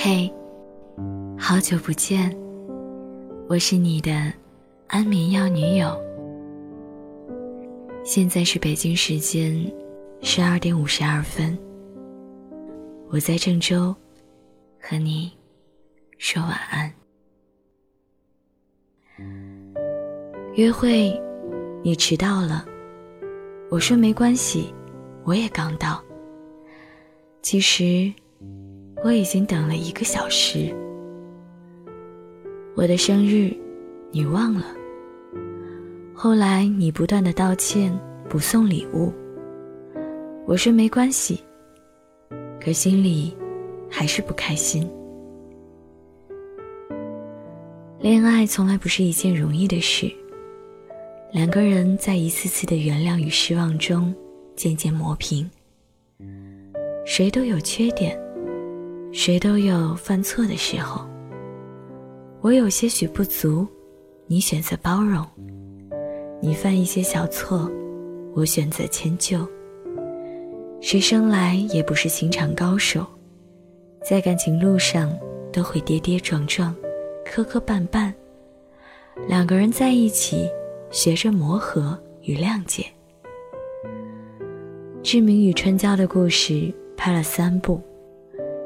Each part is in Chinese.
嘿，好久不见，我是你的安眠药女友。现在是北京时间十二点五十二分，我在郑州和你说晚安。约会，你迟到了，我说没关系，我也刚到。其实。我已经等了一个小时。我的生日，你忘了。后来你不断的道歉，不送礼物。我说没关系，可心里还是不开心。恋爱从来不是一件容易的事，两个人在一次次的原谅与失望中渐渐磨平。谁都有缺点。谁都有犯错的时候，我有些许不足，你选择包容；你犯一些小错，我选择迁就。谁生来也不是情场高手，在感情路上都会跌跌撞撞、磕磕绊绊。两个人在一起，学着磨合与谅解。志明与春娇的故事拍了三部。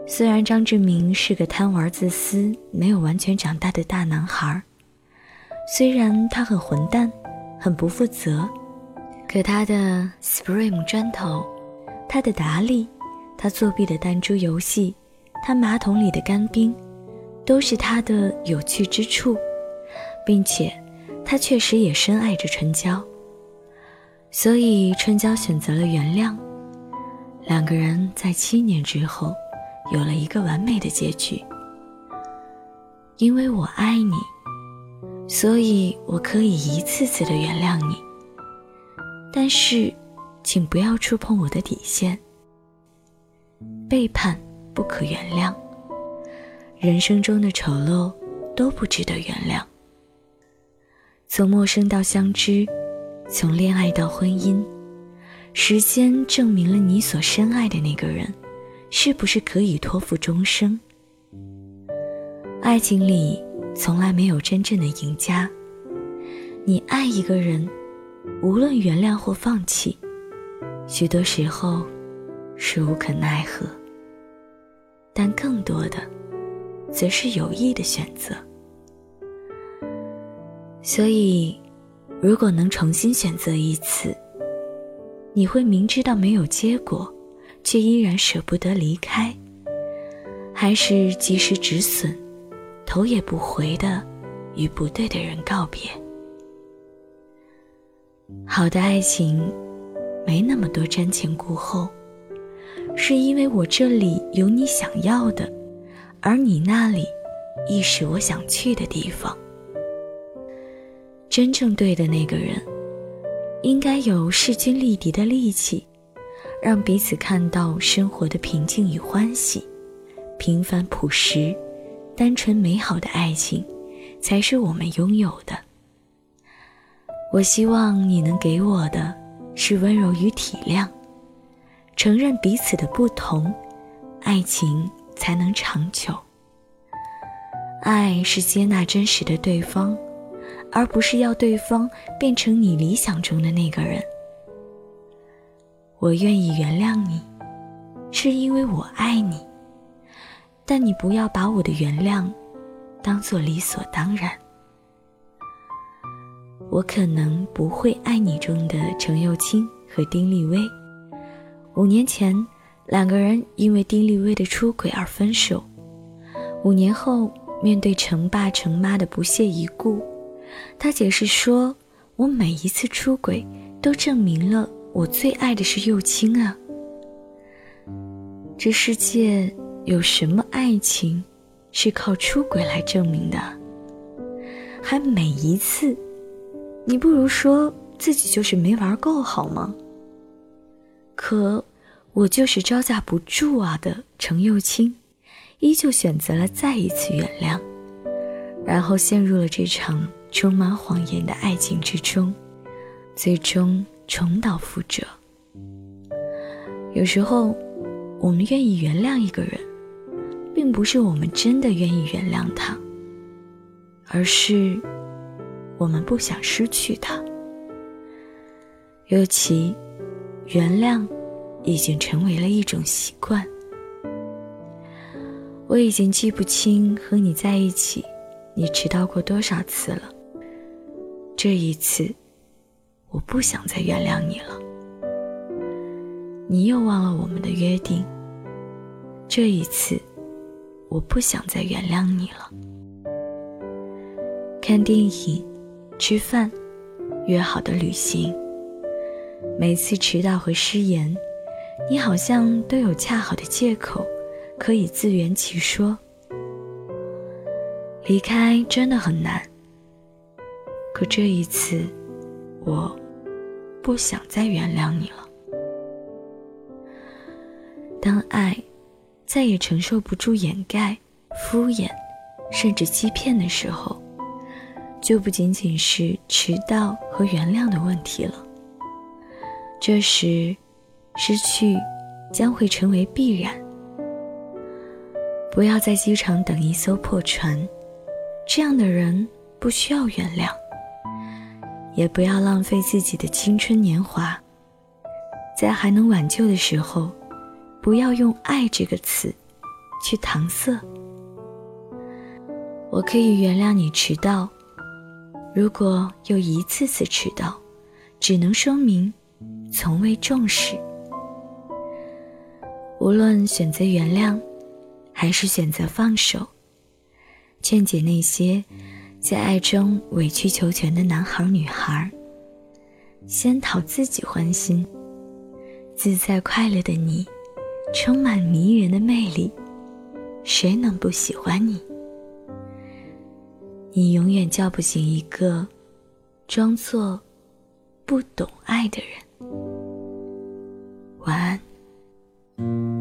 虽然张志明是个贪玩、自私、没有完全长大的大男孩，虽然他很混蛋、很不负责，可他的 Spring 砖头、他的达利、他作弊的弹珠游戏、他马桶里的干冰，都是他的有趣之处，并且他确实也深爱着春娇，所以春娇选择了原谅，两个人在七年之后。有了一个完美的结局，因为我爱你，所以我可以一次次的原谅你。但是，请不要触碰我的底线。背叛不可原谅，人生中的丑陋都不值得原谅。从陌生到相知，从恋爱到婚姻，时间证明了你所深爱的那个人。是不是可以托付终生？爱情里从来没有真正的赢家。你爱一个人，无论原谅或放弃，许多时候是无可奈何。但更多的，则是有意的选择。所以，如果能重新选择一次，你会明知道没有结果。却依然舍不得离开，还是及时止损，头也不回的与不对的人告别。好的爱情，没那么多瞻前顾后，是因为我这里有你想要的，而你那里亦是我想去的地方。真正对的那个人，应该有势均力敌的力气。让彼此看到生活的平静与欢喜，平凡朴实、单纯美好的爱情，才是我们拥有的。我希望你能给我的，是温柔与体谅，承认彼此的不同，爱情才能长久。爱是接纳真实的对方，而不是要对方变成你理想中的那个人。我愿意原谅你，是因为我爱你。但你不要把我的原谅当做理所当然。我可能不会爱你中的程又青和丁立威。五年前，两个人因为丁立威的出轨而分手。五年后，面对程爸程妈的不屑一顾，他解释说：“我每一次出轨都证明了。”我最爱的是幼青啊！这世界有什么爱情是靠出轨来证明的？还每一次，你不如说自己就是没玩够好吗？可我就是招架不住啊的程幼青，依旧选择了再一次原谅，然后陷入了这场充满谎言的爱情之中，最终。重蹈覆辙。有时候，我们愿意原谅一个人，并不是我们真的愿意原谅他，而是我们不想失去他。尤其，原谅已经成为了一种习惯。我已经记不清和你在一起，你迟到过多少次了。这一次，我不想再原谅你了。你又忘了我们的约定。这一次，我不想再原谅你了。看电影、吃饭、约好的旅行，每次迟到和失言，你好像都有恰好的借口，可以自圆其说。离开真的很难。可这一次，我不想再原谅你了。当爱再也承受不住掩盖、敷衍，甚至欺骗的时候，就不仅仅是迟到和原谅的问题了。这时，失去将会成为必然。不要在机场等一艘破船，这样的人不需要原谅。也不要浪费自己的青春年华，在还能挽救的时候，不要用“爱”这个词去搪塞。我可以原谅你迟到，如果又一次次迟到，只能说明从未重视。无论选择原谅，还是选择放手，劝解那些。在爱中委曲求全的男孩女孩，先讨自己欢心，自在快乐的你，充满迷人的魅力，谁能不喜欢你？你永远叫不醒一个装作不懂爱的人。晚安。